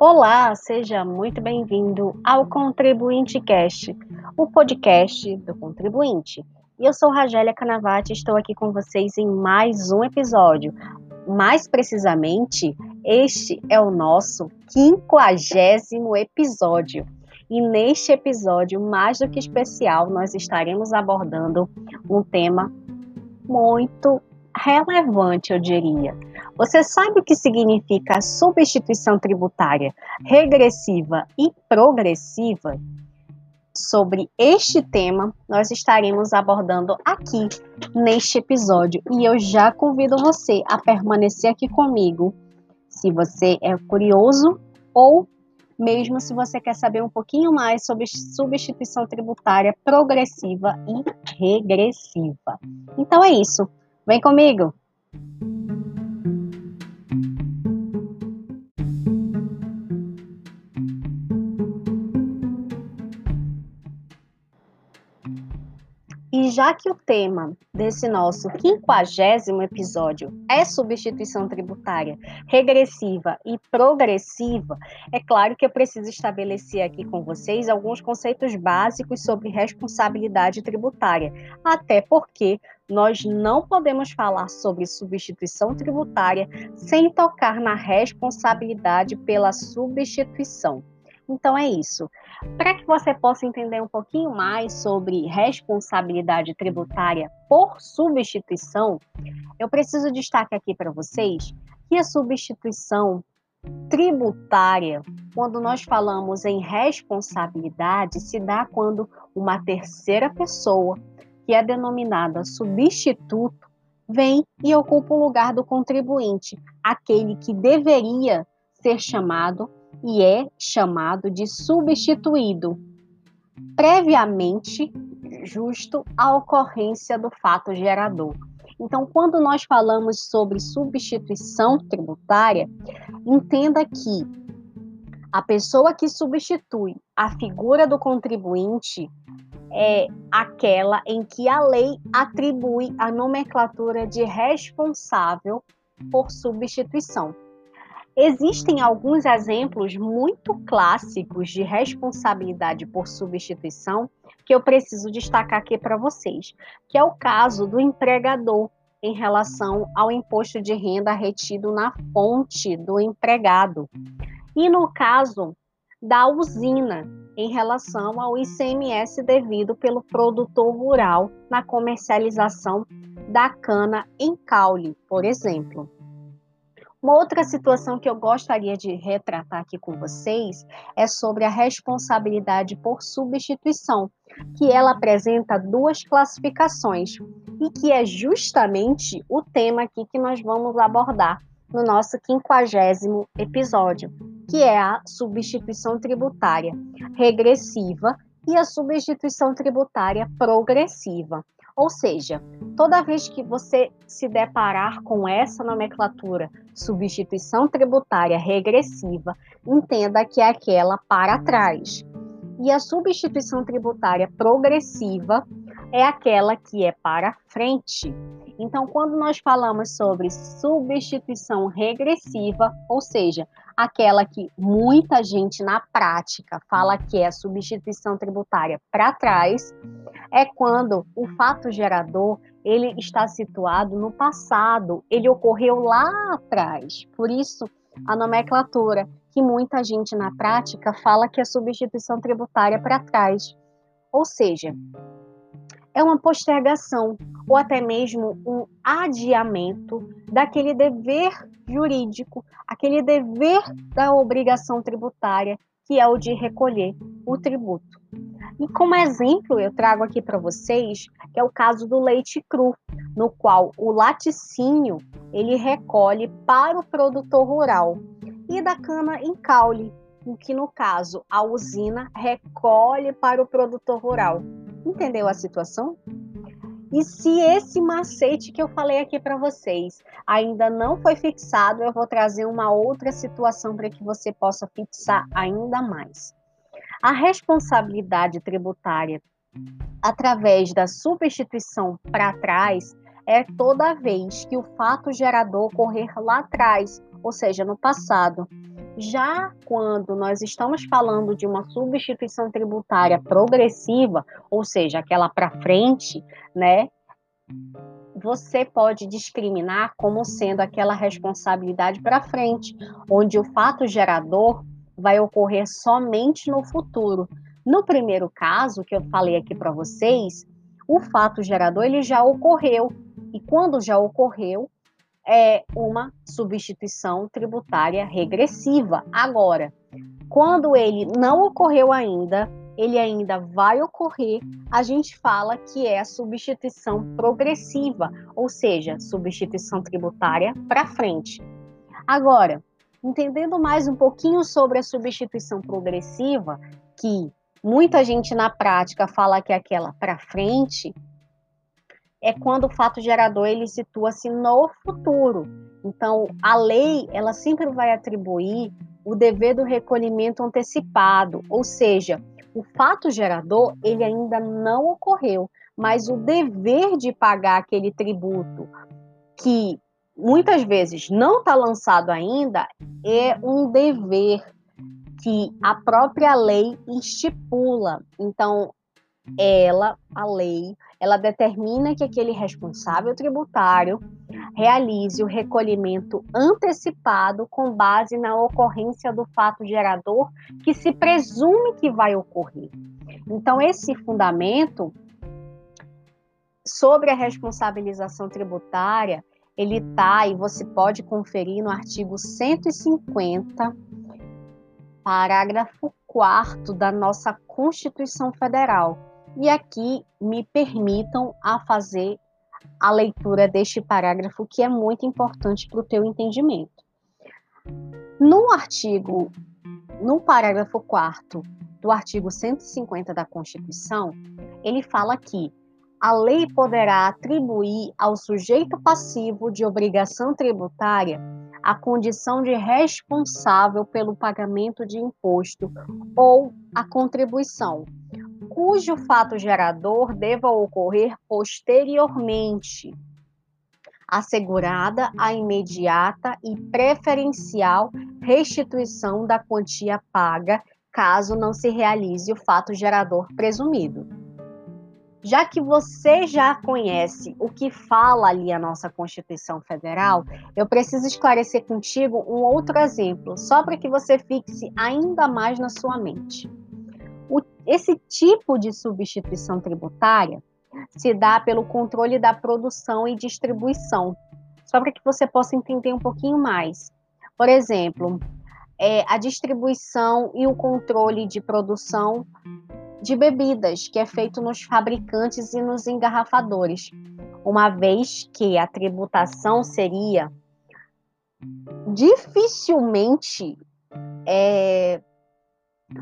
Olá, seja muito bem-vindo ao Contribuinte Cast, o podcast do contribuinte. Eu sou Ragélia Canavati, estou aqui com vocês em mais um episódio. Mais precisamente, este é o nosso quinquagésimo episódio. E neste episódio, mais do que especial, nós estaremos abordando um tema muito relevante, eu diria. Você sabe o que significa substituição tributária regressiva e progressiva? Sobre este tema, nós estaremos abordando aqui neste episódio e eu já convido você a permanecer aqui comigo. Se você é curioso ou mesmo se você quer saber um pouquinho mais sobre substituição tributária progressiva e regressiva. Então é isso. Vem comigo! Já que o tema desse nosso quinquagésimo episódio é substituição tributária regressiva e progressiva, é claro que eu preciso estabelecer aqui com vocês alguns conceitos básicos sobre responsabilidade tributária, até porque nós não podemos falar sobre substituição tributária sem tocar na responsabilidade pela substituição. Então é isso. Para que você possa entender um pouquinho mais sobre responsabilidade tributária por substituição, eu preciso destacar aqui para vocês que a substituição tributária, quando nós falamos em responsabilidade, se dá quando uma terceira pessoa, que é denominada substituto, vem e ocupa o lugar do contribuinte, aquele que deveria ser chamado e é chamado de substituído, previamente justo à ocorrência do fato gerador. Então, quando nós falamos sobre substituição tributária, entenda que a pessoa que substitui a figura do contribuinte é aquela em que a lei atribui a nomenclatura de responsável por substituição. Existem alguns exemplos muito clássicos de responsabilidade por substituição que eu preciso destacar aqui para vocês, que é o caso do empregador em relação ao imposto de renda retido na fonte do empregado. E no caso da usina, em relação ao ICMS devido pelo produtor rural na comercialização da cana em caule, por exemplo. Uma outra situação que eu gostaria de retratar aqui com vocês é sobre a responsabilidade por substituição, que ela apresenta duas classificações e que é justamente o tema aqui que nós vamos abordar no nosso quinquagésimo episódio, que é a substituição tributária regressiva e a substituição tributária progressiva. Ou seja, toda vez que você se deparar com essa nomenclatura, substituição tributária regressiva, entenda que é aquela para trás. E a substituição tributária progressiva é aquela que é para frente. Então, quando nós falamos sobre substituição regressiva, ou seja, aquela que muita gente na prática fala que é substituição tributária para trás, é quando o fato gerador ele está situado no passado, ele ocorreu lá atrás. Por isso, a nomenclatura que muita gente na prática fala que é substituição tributária para trás. Ou seja, é uma postergação ou até mesmo um adiamento daquele dever jurídico, aquele dever da obrigação tributária, que é o de recolher o tributo. E como exemplo, eu trago aqui para vocês que é o caso do leite cru, no qual o laticínio ele recolhe para o produtor rural, e da cana em caule, que no caso a usina recolhe para o produtor rural. Entendeu a situação? E se esse macete que eu falei aqui para vocês ainda não foi fixado, eu vou trazer uma outra situação para que você possa fixar ainda mais. A responsabilidade tributária através da substituição para trás é toda vez que o fato gerador ocorrer lá atrás, ou seja, no passado. Já quando nós estamos falando de uma substituição tributária progressiva, ou seja, aquela para frente, né? Você pode discriminar como sendo aquela responsabilidade para frente, onde o fato gerador vai ocorrer somente no futuro. No primeiro caso que eu falei aqui para vocês, o fato gerador ele já ocorreu e quando já ocorreu é uma substituição tributária regressiva. Agora, quando ele não ocorreu ainda, ele ainda vai ocorrer, a gente fala que é a substituição progressiva, ou seja, substituição tributária para frente. Agora, entendendo mais um pouquinho sobre a substituição progressiva, que muita gente na prática fala que é aquela para frente, é quando o fato gerador ele situa-se no futuro. Então, a lei ela sempre vai atribuir o dever do recolhimento antecipado, ou seja, o fato gerador ele ainda não ocorreu, mas o dever de pagar aquele tributo que muitas vezes não está lançado ainda é um dever que a própria lei estipula. Então, ela, a lei, ela determina que aquele responsável tributário realize o recolhimento antecipado com base na ocorrência do fato gerador que se presume que vai ocorrer. Então, esse fundamento sobre a responsabilização tributária, ele está e você pode conferir no artigo 150, parágrafo 4 da nossa Constituição Federal e aqui me permitam a fazer a leitura deste parágrafo que é muito importante para o teu entendimento. No artigo, no parágrafo 4 do artigo 150 da Constituição, ele fala que a lei poderá atribuir ao sujeito passivo de obrigação tributária a condição de responsável pelo pagamento de imposto ou a contribuição, cujo fato gerador deva ocorrer posteriormente, assegurada a imediata e preferencial restituição da quantia paga, caso não se realize o fato gerador presumido. Já que você já conhece o que fala ali a nossa Constituição Federal, eu preciso esclarecer contigo um outro exemplo, só para que você fixe ainda mais na sua mente. Esse tipo de substituição tributária se dá pelo controle da produção e distribuição, só para que você possa entender um pouquinho mais. Por exemplo, é, a distribuição e o controle de produção de bebidas, que é feito nos fabricantes e nos engarrafadores, uma vez que a tributação seria dificilmente é,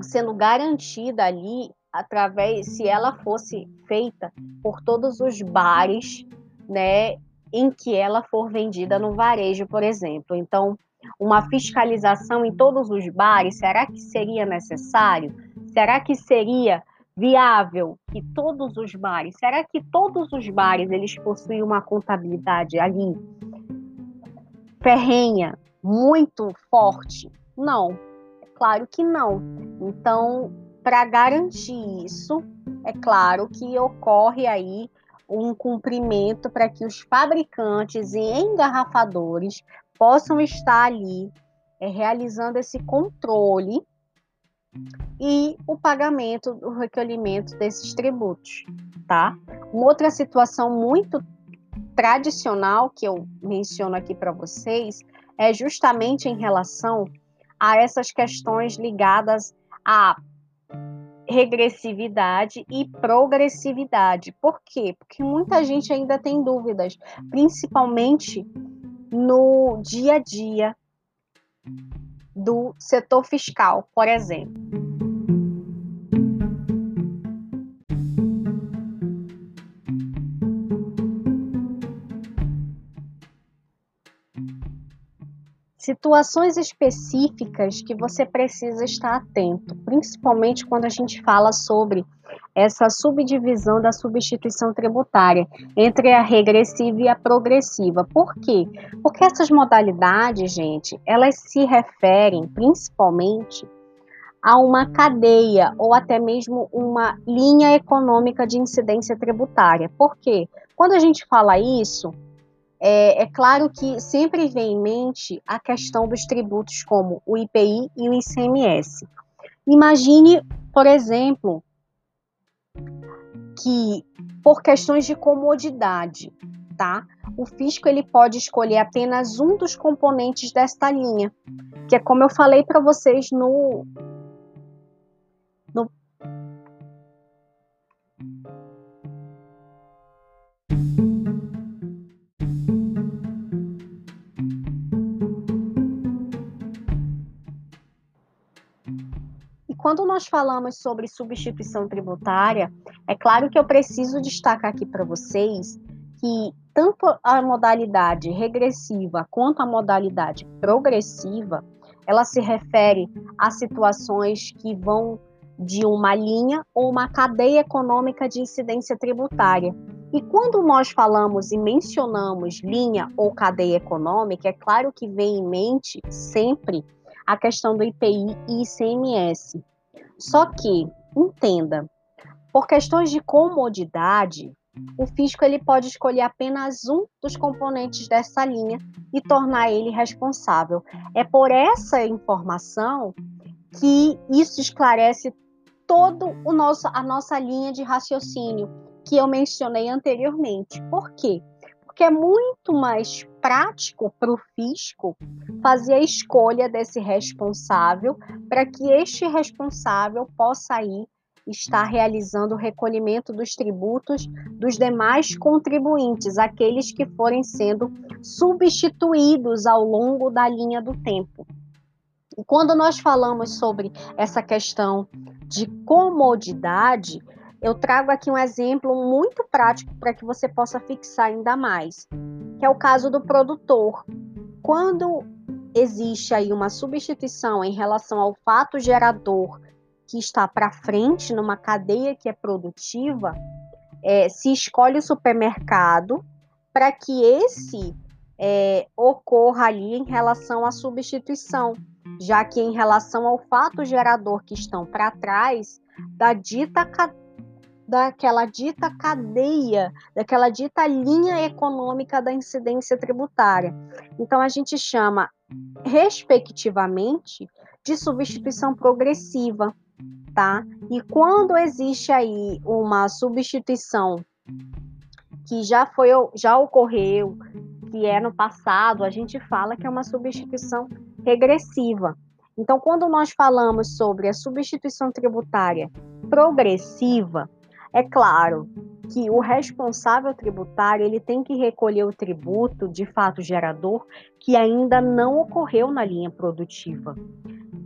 sendo garantida ali através se ela fosse feita por todos os bares, né, em que ela for vendida no varejo, por exemplo. Então, uma fiscalização em todos os bares, será que seria necessário? Será que seria viável que todos os bares, será que todos os bares eles possuem uma contabilidade ali ferrenha, muito forte? Não, Claro que não. Então, para garantir isso, é claro que ocorre aí um cumprimento para que os fabricantes e engarrafadores possam estar ali é, realizando esse controle e o pagamento do recolhimento desses tributos, tá? Uma outra situação muito tradicional que eu menciono aqui para vocês é justamente em relação a essas questões ligadas à regressividade e progressividade. Por quê? Porque muita gente ainda tem dúvidas, principalmente no dia a dia do setor fiscal, por exemplo. Situações específicas que você precisa estar atento, principalmente quando a gente fala sobre essa subdivisão da substituição tributária entre a regressiva e a progressiva. Por quê? Porque essas modalidades, gente, elas se referem principalmente a uma cadeia ou até mesmo uma linha econômica de incidência tributária. Por quê? Quando a gente fala isso, é, é, claro que sempre vem em mente a questão dos tributos como o IPI e o ICMS. Imagine, por exemplo, que por questões de comodidade, tá? O fisco ele pode escolher apenas um dos componentes desta linha, que é como eu falei para vocês no quando nós falamos sobre substituição tributária, é claro que eu preciso destacar aqui para vocês que tanto a modalidade regressiva quanto a modalidade progressiva, ela se refere a situações que vão de uma linha ou uma cadeia econômica de incidência tributária. E quando nós falamos e mencionamos linha ou cadeia econômica, é claro que vem em mente sempre a questão do IPI e ICMS. Só que, entenda, por questões de comodidade, o fisco ele pode escolher apenas um dos componentes dessa linha e tornar ele responsável. É por essa informação que isso esclarece todo o nosso a nossa linha de raciocínio que eu mencionei anteriormente. Por quê? Porque é muito mais prático para o fisco fazer a escolha desse responsável para que este responsável possa ir estar realizando o recolhimento dos tributos dos demais contribuintes, aqueles que forem sendo substituídos ao longo da linha do tempo. E quando nós falamos sobre essa questão de comodidade, eu trago aqui um exemplo muito prático para que você possa fixar ainda mais que é o caso do produtor. Quando existe aí uma substituição em relação ao fato gerador que está para frente numa cadeia que é produtiva, é, se escolhe o supermercado para que esse é, ocorra ali em relação à substituição, já que em relação ao fato gerador que estão para trás da dita daquela dita cadeia, daquela dita linha econômica da incidência tributária. Então, a gente chama, respectivamente, de substituição progressiva, tá? E quando existe aí uma substituição que já foi, já ocorreu, que é no passado, a gente fala que é uma substituição regressiva. Então, quando nós falamos sobre a substituição tributária progressiva, é claro que o responsável tributário ele tem que recolher o tributo de fato gerador que ainda não ocorreu na linha produtiva.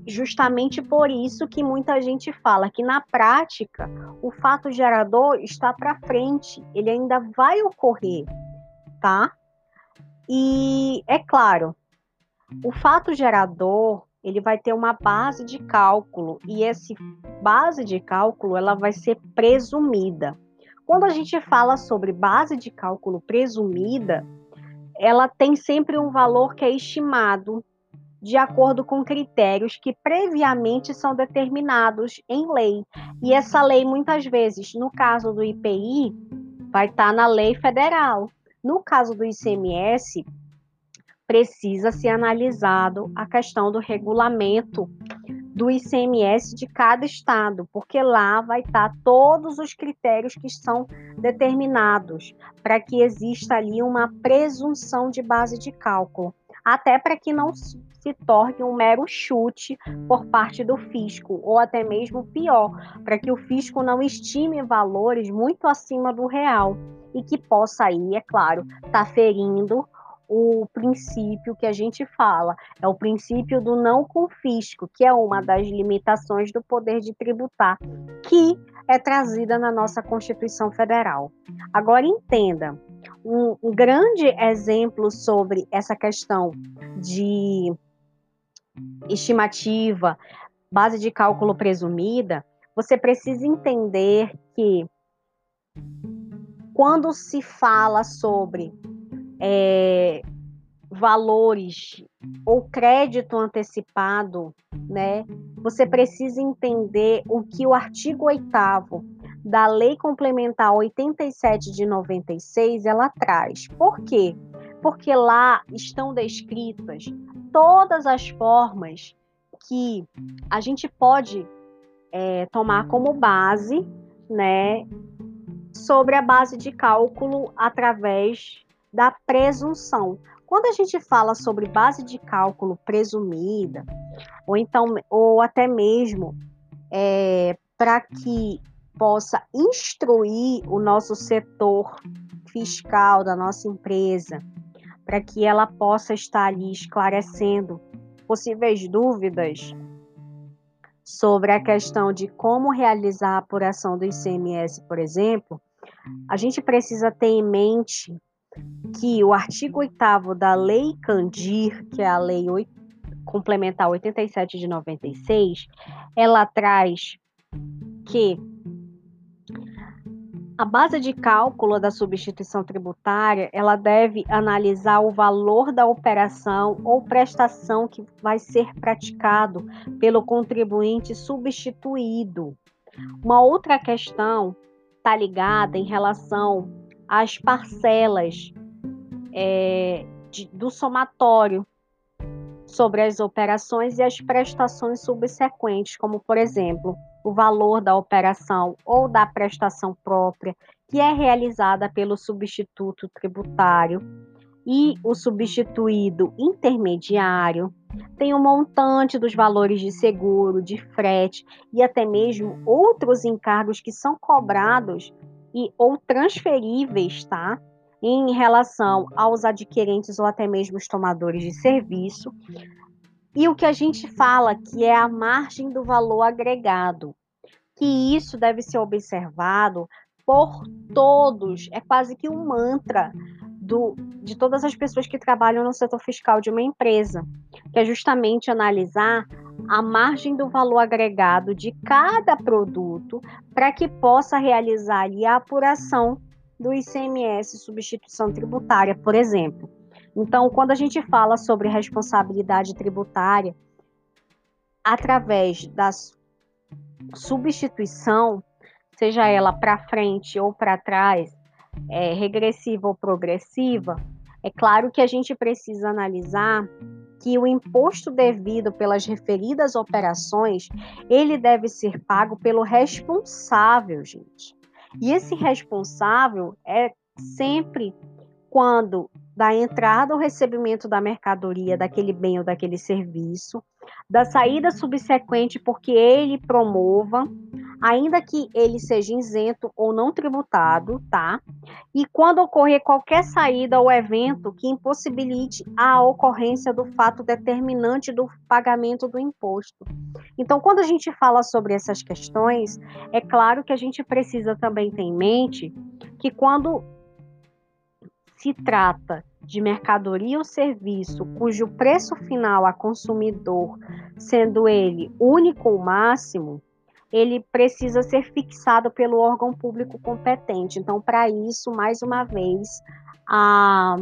Justamente por isso que muita gente fala que na prática o fato gerador está para frente, ele ainda vai ocorrer, tá? E é claro, o fato gerador ele vai ter uma base de cálculo e essa base de cálculo ela vai ser presumida. Quando a gente fala sobre base de cálculo presumida, ela tem sempre um valor que é estimado de acordo com critérios que previamente são determinados em lei. E essa lei, muitas vezes, no caso do IPI, vai estar na lei federal. No caso do ICMS, precisa ser analisado a questão do regulamento do ICMS de cada estado, porque lá vai estar todos os critérios que são determinados para que exista ali uma presunção de base de cálculo, até para que não se torne um mero chute por parte do fisco, ou até mesmo pior, para que o fisco não estime valores muito acima do real e que possa aí, é claro, estar tá ferindo o princípio que a gente fala, é o princípio do não confisco, que é uma das limitações do poder de tributar, que é trazida na nossa Constituição Federal. Agora entenda, um, um grande exemplo sobre essa questão de estimativa, base de cálculo presumida, você precisa entender que quando se fala sobre é, valores ou crédito antecipado, né, você precisa entender o que o artigo 8 da Lei Complementar 87 de 96 ela traz. Por quê? Porque lá estão descritas todas as formas que a gente pode é, tomar como base, né, sobre a base de cálculo através da presunção. Quando a gente fala sobre base de cálculo presumida, ou então, ou até mesmo é, para que possa instruir o nosso setor fiscal da nossa empresa, para que ela possa estar ali esclarecendo possíveis dúvidas sobre a questão de como realizar a apuração do ICMS, por exemplo, a gente precisa ter em mente que o artigo 8 da Lei Candir, que é a Lei 8, Complementar 87 de 96, ela traz que a base de cálculo da substituição tributária, ela deve analisar o valor da operação ou prestação que vai ser praticado pelo contribuinte substituído. Uma outra questão está ligada em relação às parcelas é, de, do somatório sobre as operações e as prestações subsequentes, como, por exemplo, o valor da operação ou da prestação própria, que é realizada pelo substituto tributário e o substituído intermediário, tem o um montante dos valores de seguro, de frete e até mesmo outros encargos que são cobrados e ou transferíveis, tá? Em relação aos adquirentes ou até mesmo os tomadores de serviço, e o que a gente fala que é a margem do valor agregado, que isso deve ser observado por todos, é quase que um mantra do, de todas as pessoas que trabalham no setor fiscal de uma empresa, que é justamente analisar a margem do valor agregado de cada produto para que possa realizar ali a apuração do ICMS substituição tributária, por exemplo. Então, quando a gente fala sobre responsabilidade tributária, através da substituição, seja ela para frente ou para trás, é, regressiva ou progressiva, é claro que a gente precisa analisar que o imposto devido pelas referidas operações, ele deve ser pago pelo responsável, gente. E esse responsável é sempre quando da entrada ou recebimento da mercadoria, daquele bem ou daquele serviço, da saída subsequente porque ele promova, ainda que ele seja isento ou não tributado, tá? E quando ocorrer qualquer saída ou evento que impossibilite a ocorrência do fato determinante do pagamento do imposto. Então, quando a gente fala sobre essas questões, é claro que a gente precisa também ter em mente que quando se trata de mercadoria ou serviço cujo preço final a consumidor, sendo ele único ou máximo, ele precisa ser fixado pelo órgão público competente. Então, para isso, mais uma vez, a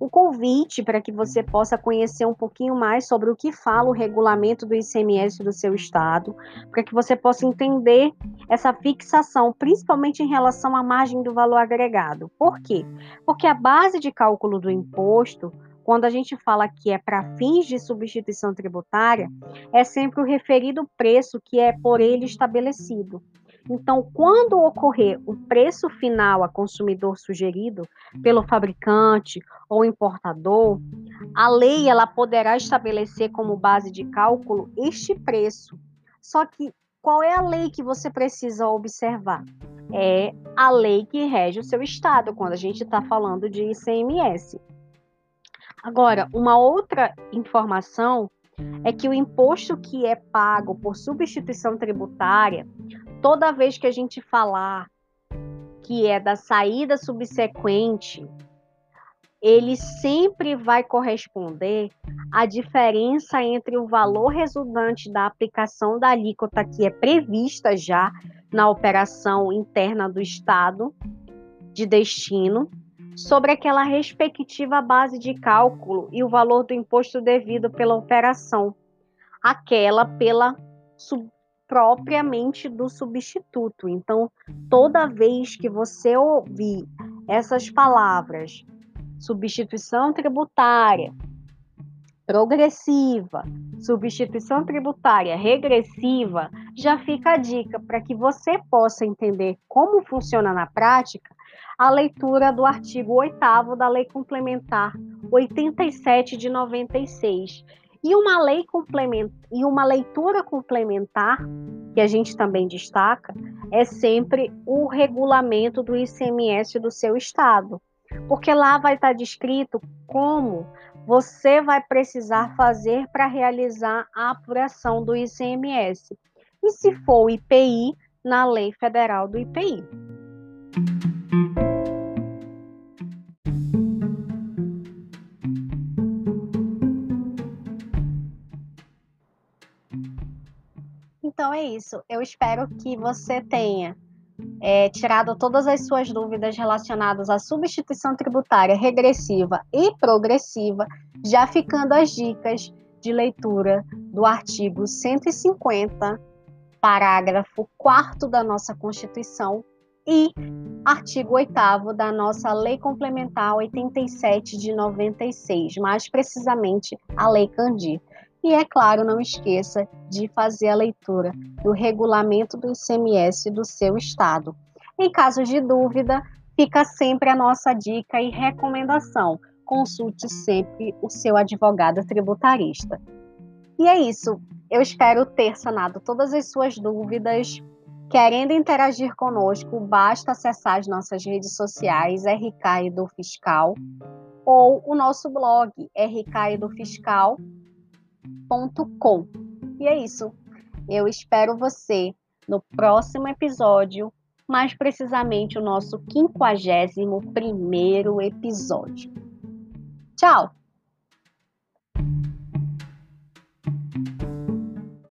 o convite para que você possa conhecer um pouquinho mais sobre o que fala o regulamento do ICMS do seu estado, para que você possa entender essa fixação, principalmente em relação à margem do valor agregado. Por quê? Porque a base de cálculo do imposto, quando a gente fala que é para fins de substituição tributária, é sempre o referido preço que é por ele estabelecido. Então, quando ocorrer o preço final a consumidor sugerido pelo fabricante ou importador, a lei ela poderá estabelecer como base de cálculo este preço. Só que qual é a lei que você precisa observar? É a lei que rege o seu estado, quando a gente está falando de ICMS. Agora, uma outra informação é que o imposto que é pago por substituição tributária toda vez que a gente falar que é da saída subsequente ele sempre vai corresponder à diferença entre o valor resultante da aplicação da alíquota que é prevista já na operação interna do Estado de destino sobre aquela respectiva base de cálculo e o valor do imposto devido pela operação, aquela pela propriamente do substituto. Então, toda vez que você ouvir essas palavras substituição tributária progressiva, substituição tributária regressiva, já fica a dica para que você possa entender como funciona na prática a leitura do artigo 8 da Lei Complementar 87 de 96. E uma lei complementar e uma leitura complementar que a gente também destaca é sempre o regulamento do ICMS do seu estado porque lá vai estar descrito como você vai precisar fazer para realizar a apuração do ICMS. E se for o IPI, na lei federal do IPI. Então é isso. Eu espero que você tenha é, tirado todas as suas dúvidas relacionadas à substituição tributária regressiva e progressiva, já ficando as dicas de leitura do artigo 150, parágrafo 4 da nossa Constituição e artigo 8 da nossa Lei Complementar 87 de 96, mais precisamente a Lei Candir. E é claro, não esqueça de fazer a leitura do regulamento do ICMS do seu estado. Em caso de dúvida, fica sempre a nossa dica e recomendação: consulte sempre o seu advogado tributarista. E é isso. Eu espero ter sanado todas as suas dúvidas. Querendo interagir conosco, basta acessar as nossas redes sociais, RK do Fiscal, ou o nosso blog, RK e do Fiscal com. E é isso. Eu espero você no próximo episódio, mais precisamente o nosso 51 primeiro episódio. Tchau!